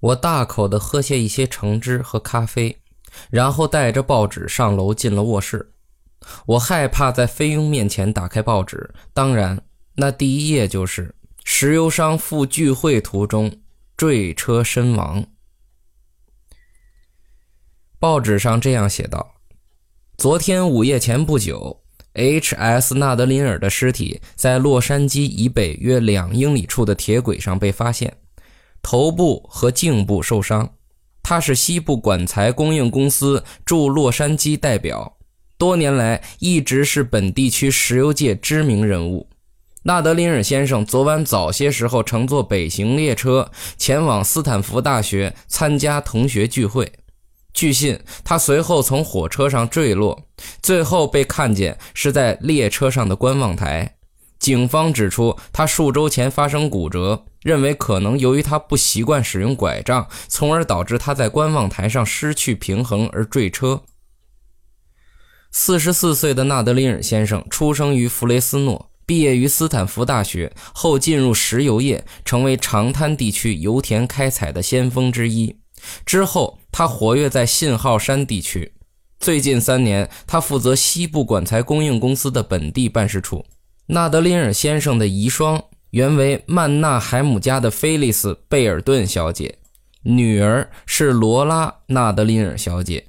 我大口的喝下一些橙汁和咖啡，然后带着报纸上楼进了卧室。我害怕在菲佣面前打开报纸，当然，那第一页就是石油商赴聚会途中坠车身亡。报纸上这样写道：昨天午夜前不久，H.S. 纳德林尔的尸体在洛杉矶以北约两英里处的铁轨上被发现。头部和颈部受伤，他是西部管材供应公司驻洛杉矶代表，多年来一直是本地区石油界知名人物。纳德林尔先生昨晚早些时候乘坐北行列车前往斯坦福大学参加同学聚会，据信他随后从火车上坠落，最后被看见是在列车上的观望台。警方指出，他数周前发生骨折。认为可能由于他不习惯使用拐杖，从而导致他在观望台上失去平衡而坠车。四十四岁的纳德林尔先生出生于弗雷斯诺，毕业于斯坦福大学后进入石油业，成为长滩地区油田开采的先锋之一。之后，他活跃在信号山地区。最近三年，他负责西部管材供应公司的本地办事处。纳德林尔先生的遗孀。原为曼纳海姆家的菲利斯·贝尔顿小姐，女儿是罗拉·纳德林尔小姐。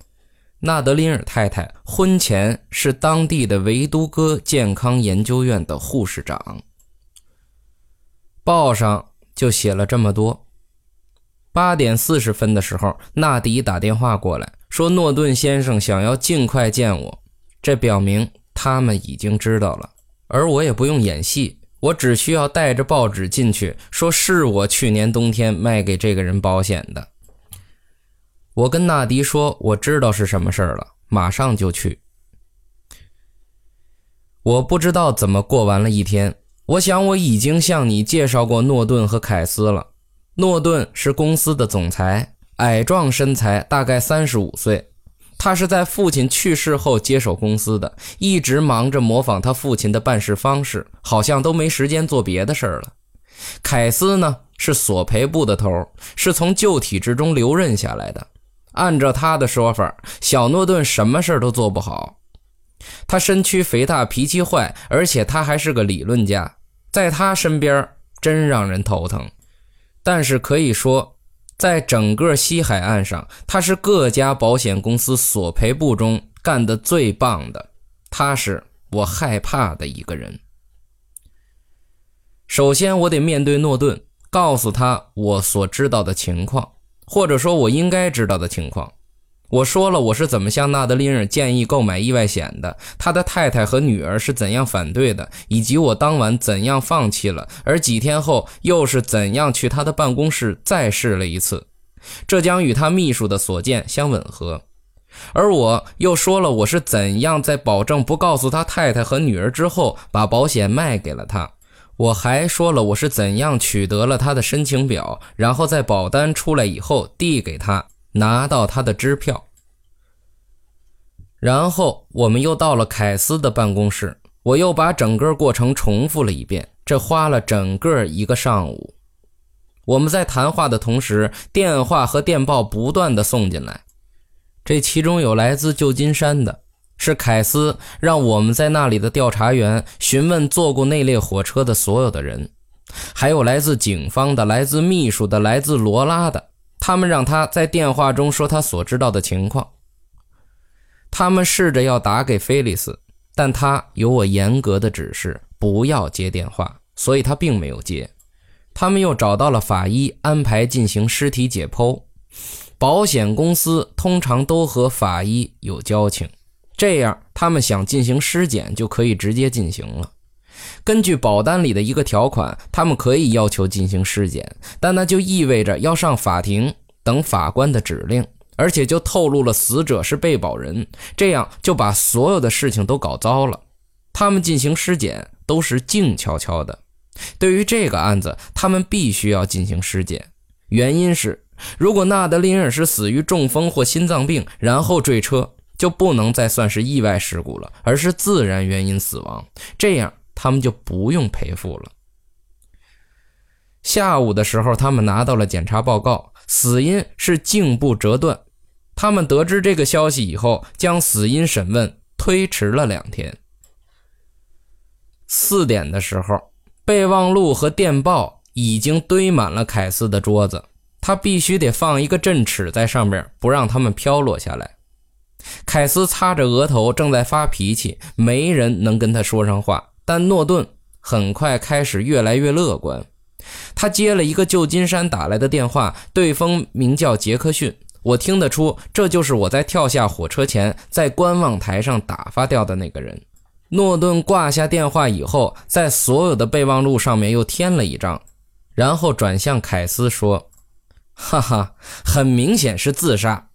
纳德林尔太太婚前是当地的维都哥健康研究院的护士长。报上就写了这么多。八点四十分的时候，纳迪打电话过来，说诺顿先生想要尽快见我。这表明他们已经知道了，而我也不用演戏。我只需要带着报纸进去，说是我去年冬天卖给这个人保险的。我跟纳迪说，我知道是什么事儿了，马上就去。我不知道怎么过完了一天。我想我已经向你介绍过诺顿和凯斯了。诺顿是公司的总裁，矮壮身材，大概三十五岁。他是在父亲去世后接手公司的，一直忙着模仿他父亲的办事方式，好像都没时间做别的事儿了。凯斯呢，是索赔部的头，是从旧体制中留任下来的。按照他的说法，小诺顿什么事儿都做不好。他身躯肥大，脾气坏，而且他还是个理论家，在他身边真让人头疼。但是可以说。在整个西海岸上，他是各家保险公司索赔部中干的最棒的。他是我害怕的一个人。首先，我得面对诺顿，告诉他我所知道的情况，或者说我应该知道的情况。我说了我是怎么向纳德林尔建议购买意外险的，他的太太和女儿是怎样反对的，以及我当晚怎样放弃了，而几天后又是怎样去他的办公室再试了一次，这将与他秘书的所见相吻合。而我又说了我是怎样在保证不告诉他太太和女儿之后，把保险卖给了他。我还说了我是怎样取得了他的申请表，然后在保单出来以后递给他。拿到他的支票，然后我们又到了凯斯的办公室，我又把整个过程重复了一遍，这花了整个一个上午。我们在谈话的同时，电话和电报不断的送进来，这其中有来自旧金山的，是凯斯让我们在那里的调查员询问坐过那列火车的所有的人，还有来自警方的、来自秘书的、来自罗拉的。他们让他在电话中说他所知道的情况。他们试着要打给菲利斯，但他有我严格的指示，不要接电话，所以他并没有接。他们又找到了法医，安排进行尸体解剖。保险公司通常都和法医有交情，这样他们想进行尸检就可以直接进行了。根据保单里的一个条款，他们可以要求进行尸检，但那就意味着要上法庭等法官的指令，而且就透露了死者是被保人，这样就把所有的事情都搞糟了。他们进行尸检都是静悄悄的。对于这个案子，他们必须要进行尸检，原因是如果纳德林尔是死于中风或心脏病，然后坠车，就不能再算是意外事故了，而是自然原因死亡。这样。他们就不用赔付了。下午的时候，他们拿到了检查报告，死因是颈部折断。他们得知这个消息以后，将死因审问推迟了两天。四点的时候，备忘录和电报已经堆满了凯斯的桌子，他必须得放一个镇尺在上面，不让他们飘落下来。凯斯擦着额头，正在发脾气，没人能跟他说上话。但诺顿很快开始越来越乐观。他接了一个旧金山打来的电话，对方名叫杰克逊。我听得出，这就是我在跳下火车前在观望台上打发掉的那个人。诺顿挂下电话以后，在所有的备忘录上面又添了一张，然后转向凯斯说：“哈哈，很明显是自杀。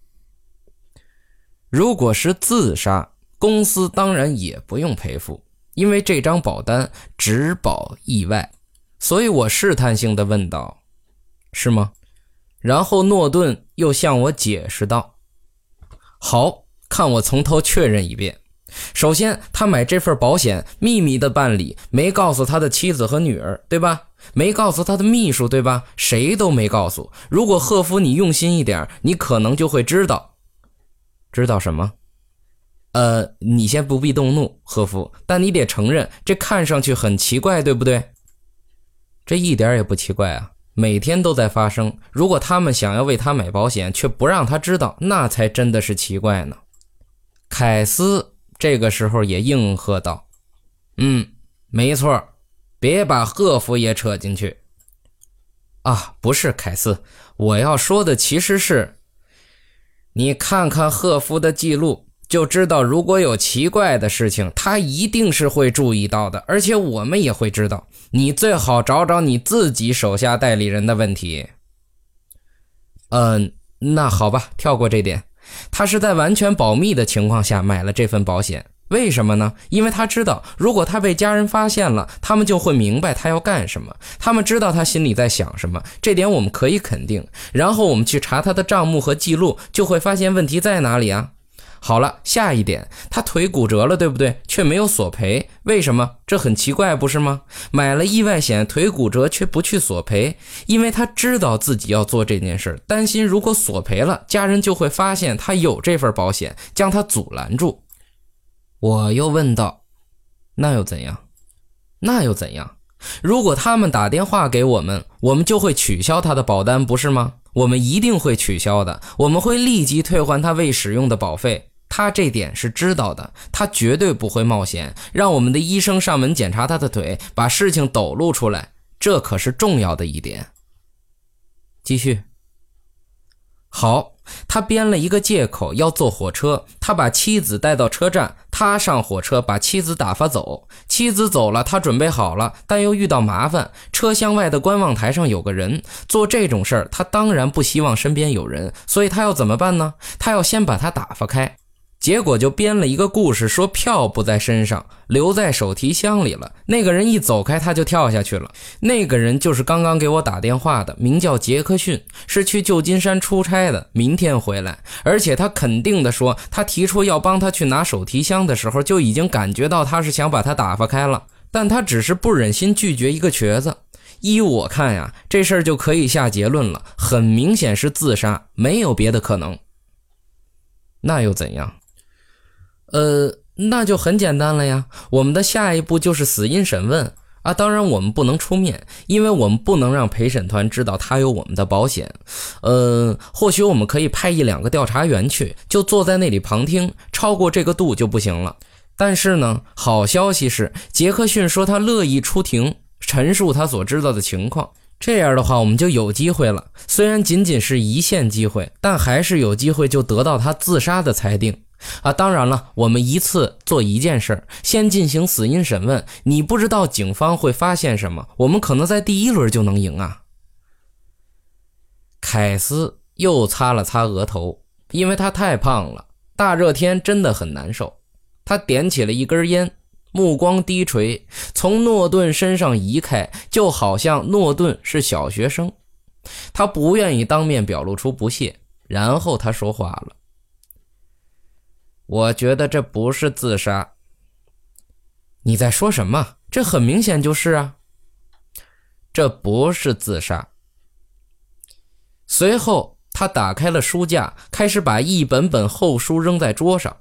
如果是自杀，公司当然也不用赔付，因为这张保单只保意外。所以我试探性的问道：是吗？”然后诺顿又向我解释道：“好看，我从头确认一遍。首先，他买这份保险秘密的办理，没告诉他的妻子和女儿，对吧？没告诉他的秘书，对吧？谁都没告诉。如果赫夫你用心一点，你可能就会知道。知道什么？呃，你先不必动怒，赫夫，但你得承认，这看上去很奇怪，对不对？这一点也不奇怪啊。”每天都在发生。如果他们想要为他买保险，却不让他知道，那才真的是奇怪呢。凯斯这个时候也应和道：“嗯，没错，别把赫夫也扯进去。”啊，不是凯斯，我要说的其实是，你看看赫夫的记录。就知道，如果有奇怪的事情，他一定是会注意到的，而且我们也会知道。你最好找找你自己手下代理人的问题。嗯，那好吧，跳过这点。他是在完全保密的情况下买了这份保险，为什么呢？因为他知道，如果他被家人发现了，他们就会明白他要干什么。他们知道他心里在想什么，这点我们可以肯定。然后我们去查他的账目和记录，就会发现问题在哪里啊？好了，下一点，他腿骨折了，对不对？却没有索赔，为什么？这很奇怪，不是吗？买了意外险，腿骨折却不去索赔，因为他知道自己要做这件事，担心如果索赔了，家人就会发现他有这份保险，将他阻拦住。我又问道：“那又怎样？那又怎样？如果他们打电话给我们，我们就会取消他的保单，不是吗？我们一定会取消的，我们会立即退还他未使用的保费。”他这点是知道的，他绝对不会冒险让我们的医生上门检查他的腿，把事情抖露出来，这可是重要的一点。继续。好，他编了一个借口要坐火车，他把妻子带到车站，他上火车把妻子打发走。妻子走了，他准备好了，但又遇到麻烦。车厢外的观望台上有个人，做这种事儿，他当然不希望身边有人，所以他要怎么办呢？他要先把他打发开。结果就编了一个故事，说票不在身上，留在手提箱里了。那个人一走开，他就跳下去了。那个人就是刚刚给我打电话的，名叫杰克逊，是去旧金山出差的，明天回来。而且他肯定的说，他提出要帮他去拿手提箱的时候，就已经感觉到他是想把他打发开了，但他只是不忍心拒绝一个瘸子。依我看呀，这事儿就可以下结论了，很明显是自杀，没有别的可能。那又怎样？呃，那就很简单了呀。我们的下一步就是死因审问啊。当然，我们不能出面，因为我们不能让陪审团知道他有我们的保险。呃，或许我们可以派一两个调查员去，就坐在那里旁听。超过这个度就不行了。但是呢，好消息是，杰克逊说他乐意出庭陈述他所知道的情况。这样的话，我们就有机会了。虽然仅仅是一线机会，但还是有机会就得到他自杀的裁定。啊，当然了，我们一次做一件事，先进行死因审问。你不知道警方会发现什么，我们可能在第一轮就能赢啊。凯斯又擦了擦额头，因为他太胖了，大热天真的很难受。他点起了一根烟，目光低垂，从诺顿身上移开，就好像诺顿是小学生。他不愿意当面表露出不屑，然后他说话了。我觉得这不是自杀。你在说什么？这很明显就是啊。这不是自杀。随后，他打开了书架，开始把一本本厚书扔在桌上。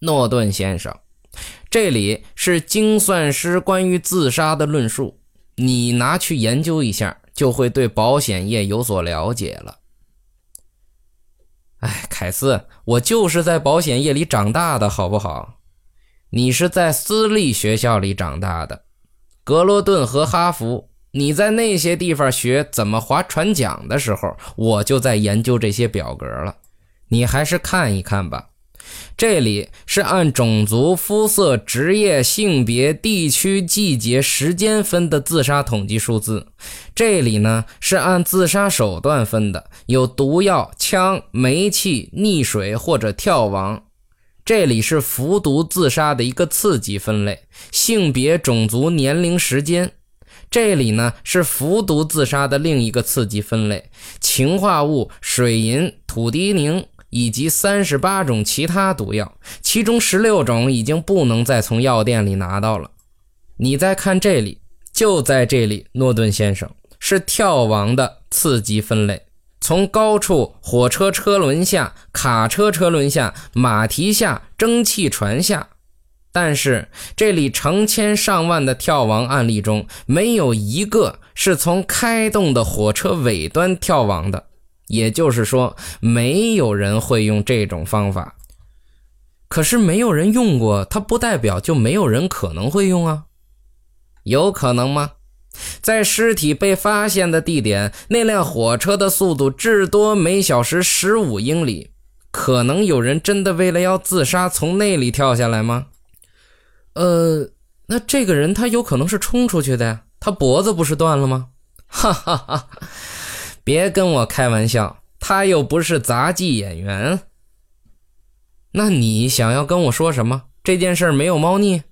诺顿先生，这里是精算师关于自杀的论述，你拿去研究一下，就会对保险业有所了解了。哎，凯斯，我就是在保险业里长大的，好不好？你是在私立学校里长大的，格罗顿和哈佛。你在那些地方学怎么划船桨的时候，我就在研究这些表格了。你还是看一看吧。这里是按种族、肤色、职业、性别、地区、季节、时间分的自杀统计数字。这里呢是按自杀手段分的，有毒药、枪、煤气、溺水或者跳亡。这里是服毒自杀的一个次级分类，性别、种族、年龄、时间。这里呢是服毒自杀的另一个次级分类，氰化物、水银、土地宁。以及三十八种其他毒药，其中十六种已经不能再从药店里拿到了。你再看这里，就在这里，诺顿先生是跳亡的次级分类，从高处火车车轮下、卡车车轮下、马蹄下、蒸汽船下。但是这里成千上万的跳亡案例中，没有一个是从开动的火车尾端跳亡的。也就是说，没有人会用这种方法。可是没有人用过，它不代表就没有人可能会用啊？有可能吗？在尸体被发现的地点，那辆火车的速度至多每小时十五英里，可能有人真的为了要自杀从那里跳下来吗？呃，那这个人他有可能是冲出去的呀，他脖子不是断了吗？哈哈哈。别跟我开玩笑，他又不是杂技演员。那你想要跟我说什么？这件事没有猫腻。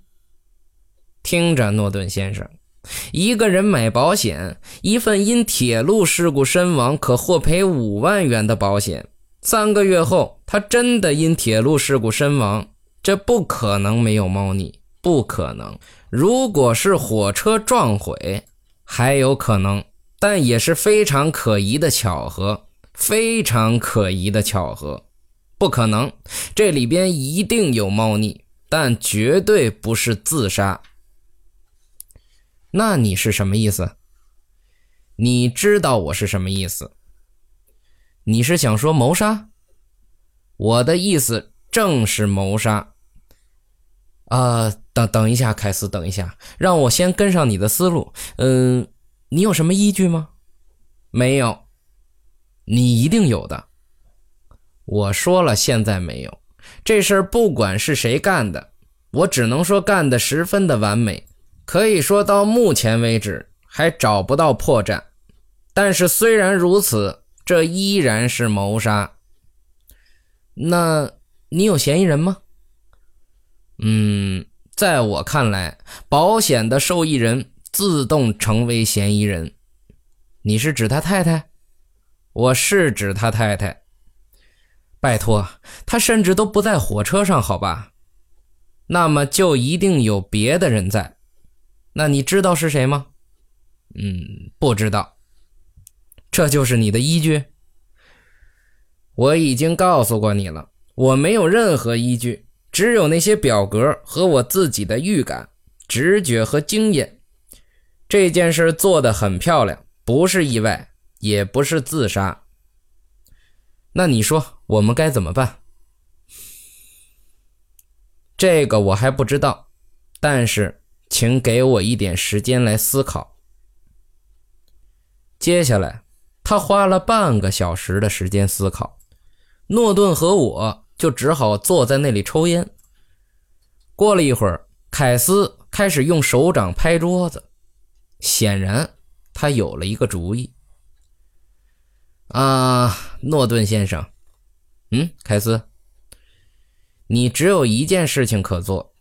听着，诺顿先生，一个人买保险，一份因铁路事故身亡可获赔五万元的保险，三个月后他真的因铁路事故身亡，这不可能没有猫腻，不可能。如果是火车撞毁，还有可能。但也是非常可疑的巧合，非常可疑的巧合，不可能，这里边一定有猫腻，但绝对不是自杀。那你是什么意思？你知道我是什么意思？你是想说谋杀？我的意思正是谋杀。啊，等等一下，凯斯，等一下，让我先跟上你的思路。嗯。你有什么依据吗？没有，你一定有的。我说了，现在没有。这事儿不管是谁干的，我只能说干得十分的完美，可以说到目前为止还找不到破绽。但是虽然如此，这依然是谋杀。那你有嫌疑人吗？嗯，在我看来，保险的受益人。自动成为嫌疑人，你是指他太太？我是指他太太。拜托，他甚至都不在火车上，好吧？那么就一定有别的人在。那你知道是谁吗？嗯，不知道。这就是你的依据？我已经告诉过你了，我没有任何依据，只有那些表格和我自己的预感、直觉和经验。这件事做得很漂亮，不是意外，也不是自杀。那你说我们该怎么办？这个我还不知道，但是请给我一点时间来思考。接下来，他花了半个小时的时间思考，诺顿和我就只好坐在那里抽烟。过了一会儿，凯斯开始用手掌拍桌子。显然，他有了一个主意。啊，诺顿先生，嗯，凯斯，你只有一件事情可做，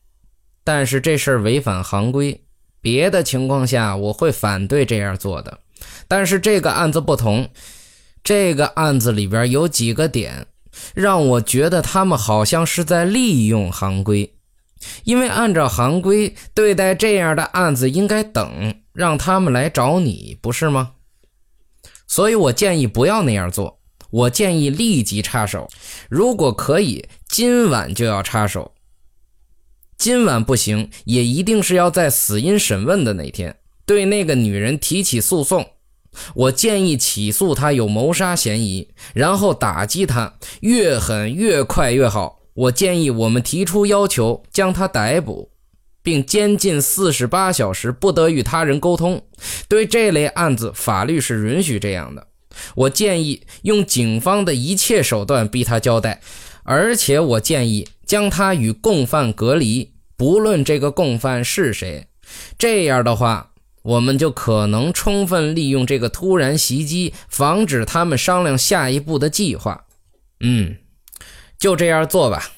但是这事儿违反行规，别的情况下我会反对这样做的。但是这个案子不同，这个案子里边有几个点，让我觉得他们好像是在利用行规。因为按照行规，对待这样的案子应该等，让他们来找你，不是吗？所以我建议不要那样做，我建议立即插手，如果可以，今晚就要插手。今晚不行，也一定是要在死因审问的那天，对那个女人提起诉讼。我建议起诉她有谋杀嫌疑，然后打击她，越狠越快越好。我建议我们提出要求，将他逮捕，并监禁四十八小时，不得与他人沟通。对这类案子，法律是允许这样的。我建议用警方的一切手段逼他交代，而且我建议将他与共犯隔离，不论这个共犯是谁。这样的话，我们就可能充分利用这个突然袭击，防止他们商量下一步的计划。嗯。就这样做吧，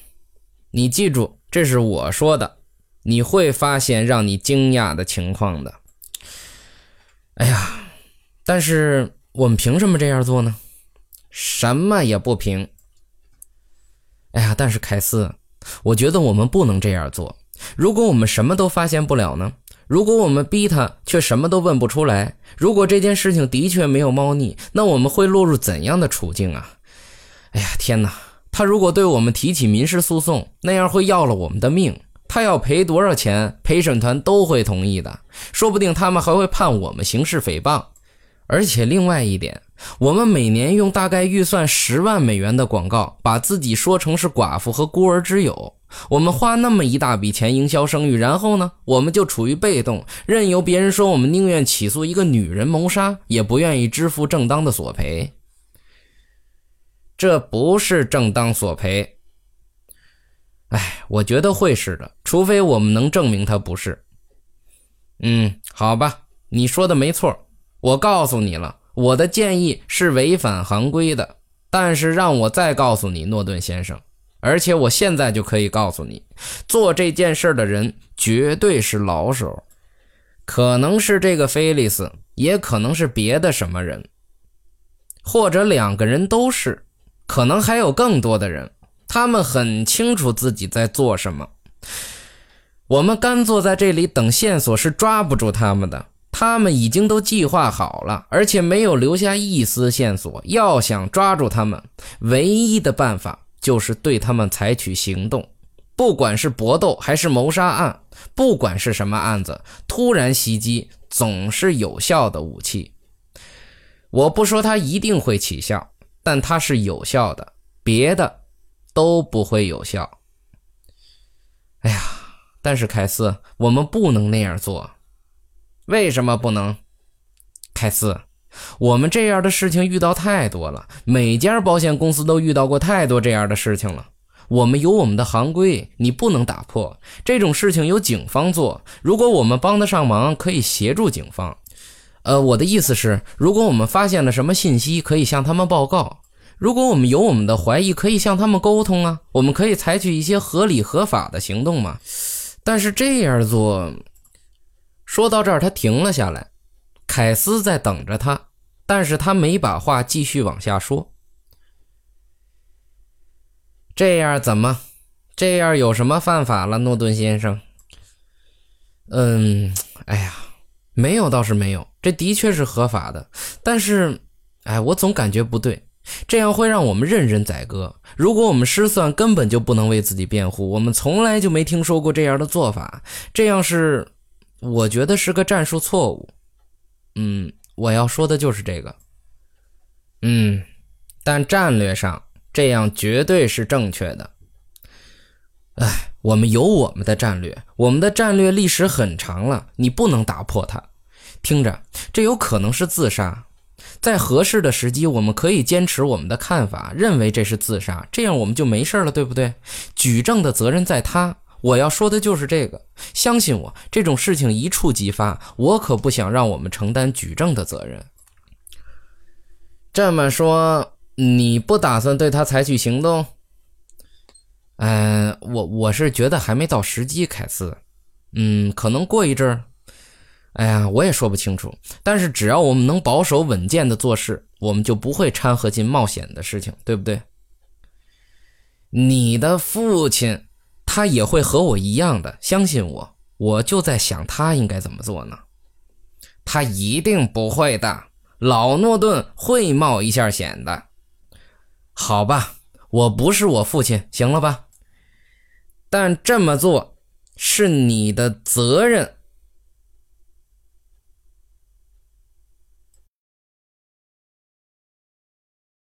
你记住，这是我说的，你会发现让你惊讶的情况的。哎呀，但是我们凭什么这样做呢？什么也不凭。哎呀，但是凯斯，我觉得我们不能这样做。如果我们什么都发现不了呢？如果我们逼他却什么都问不出来？如果这件事情的确没有猫腻，那我们会落入怎样的处境啊？哎呀，天哪！他如果对我们提起民事诉讼，那样会要了我们的命。他要赔多少钱，陪审团都会同意的。说不定他们还会判我们刑事诽谤。而且另外一点，我们每年用大概预算十万美元的广告，把自己说成是寡妇和孤儿之友。我们花那么一大笔钱营销声誉，然后呢，我们就处于被动，任由别人说我们宁愿起诉一个女人谋杀，也不愿意支付正当的索赔。这不是正当索赔。哎，我觉得会是的，除非我们能证明他不是。嗯，好吧，你说的没错。我告诉你了，我的建议是违反行规的。但是让我再告诉你，诺顿先生，而且我现在就可以告诉你，做这件事的人绝对是老手，可能是这个菲利斯，也可能是别的什么人，或者两个人都是。可能还有更多的人，他们很清楚自己在做什么。我们干坐在这里等线索是抓不住他们的，他们已经都计划好了，而且没有留下一丝线索。要想抓住他们，唯一的办法就是对他们采取行动。不管是搏斗还是谋杀案，不管是什么案子，突然袭击总是有效的武器。我不说它一定会起效。但它是有效的，别的都不会有效。哎呀，但是凯斯，我们不能那样做。为什么不能？凯斯，我们这样的事情遇到太多了，每家保险公司都遇到过太多这样的事情了。我们有我们的行规，你不能打破。这种事情由警方做，如果我们帮得上忙，可以协助警方。呃，我的意思是，如果我们发现了什么信息，可以向他们报告；如果我们有我们的怀疑，可以向他们沟通啊。我们可以采取一些合理合法的行动嘛。但是这样做，说到这儿，他停了下来。凯斯在等着他，但是他没把话继续往下说。这样怎么？这样有什么犯法了，诺顿先生？嗯，哎呀。没有，倒是没有，这的确是合法的。但是，哎，我总感觉不对，这样会让我们任人宰割。如果我们失算，根本就不能为自己辩护。我们从来就没听说过这样的做法，这样是，我觉得是个战术错误。嗯，我要说的就是这个。嗯，但战略上这样绝对是正确的。哎。我们有我们的战略，我们的战略历史很长了，你不能打破它。听着，这有可能是自杀，在合适的时机，我们可以坚持我们的看法，认为这是自杀，这样我们就没事了，对不对？举证的责任在他。我要说的就是这个，相信我，这种事情一触即发，我可不想让我们承担举证的责任。这么说，你不打算对他采取行动？嗯，我我是觉得还没到时机，凯斯。嗯，可能过一阵儿。哎呀，我也说不清楚。但是只要我们能保守稳健的做事，我们就不会掺和进冒险的事情，对不对？你的父亲，他也会和我一样的相信我。我就在想，他应该怎么做呢？他一定不会的。老诺顿会冒一下险的。好吧，我不是我父亲，行了吧？但这么做是你的责任。